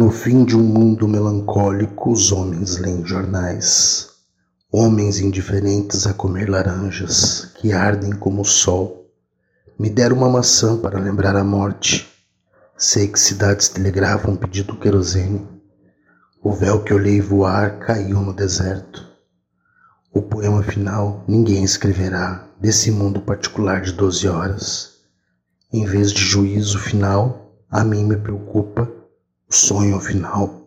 No fim de um mundo melancólico, os homens leem jornais. Homens indiferentes a comer laranjas que ardem como o sol. Me deram uma maçã para lembrar a morte. Sei que cidades telegrafam pedindo querosene. O véu que olhei voar caiu no deserto. O poema final ninguém escreverá desse mundo particular de doze horas. Em vez de juízo final, a mim me preocupa o sonho final.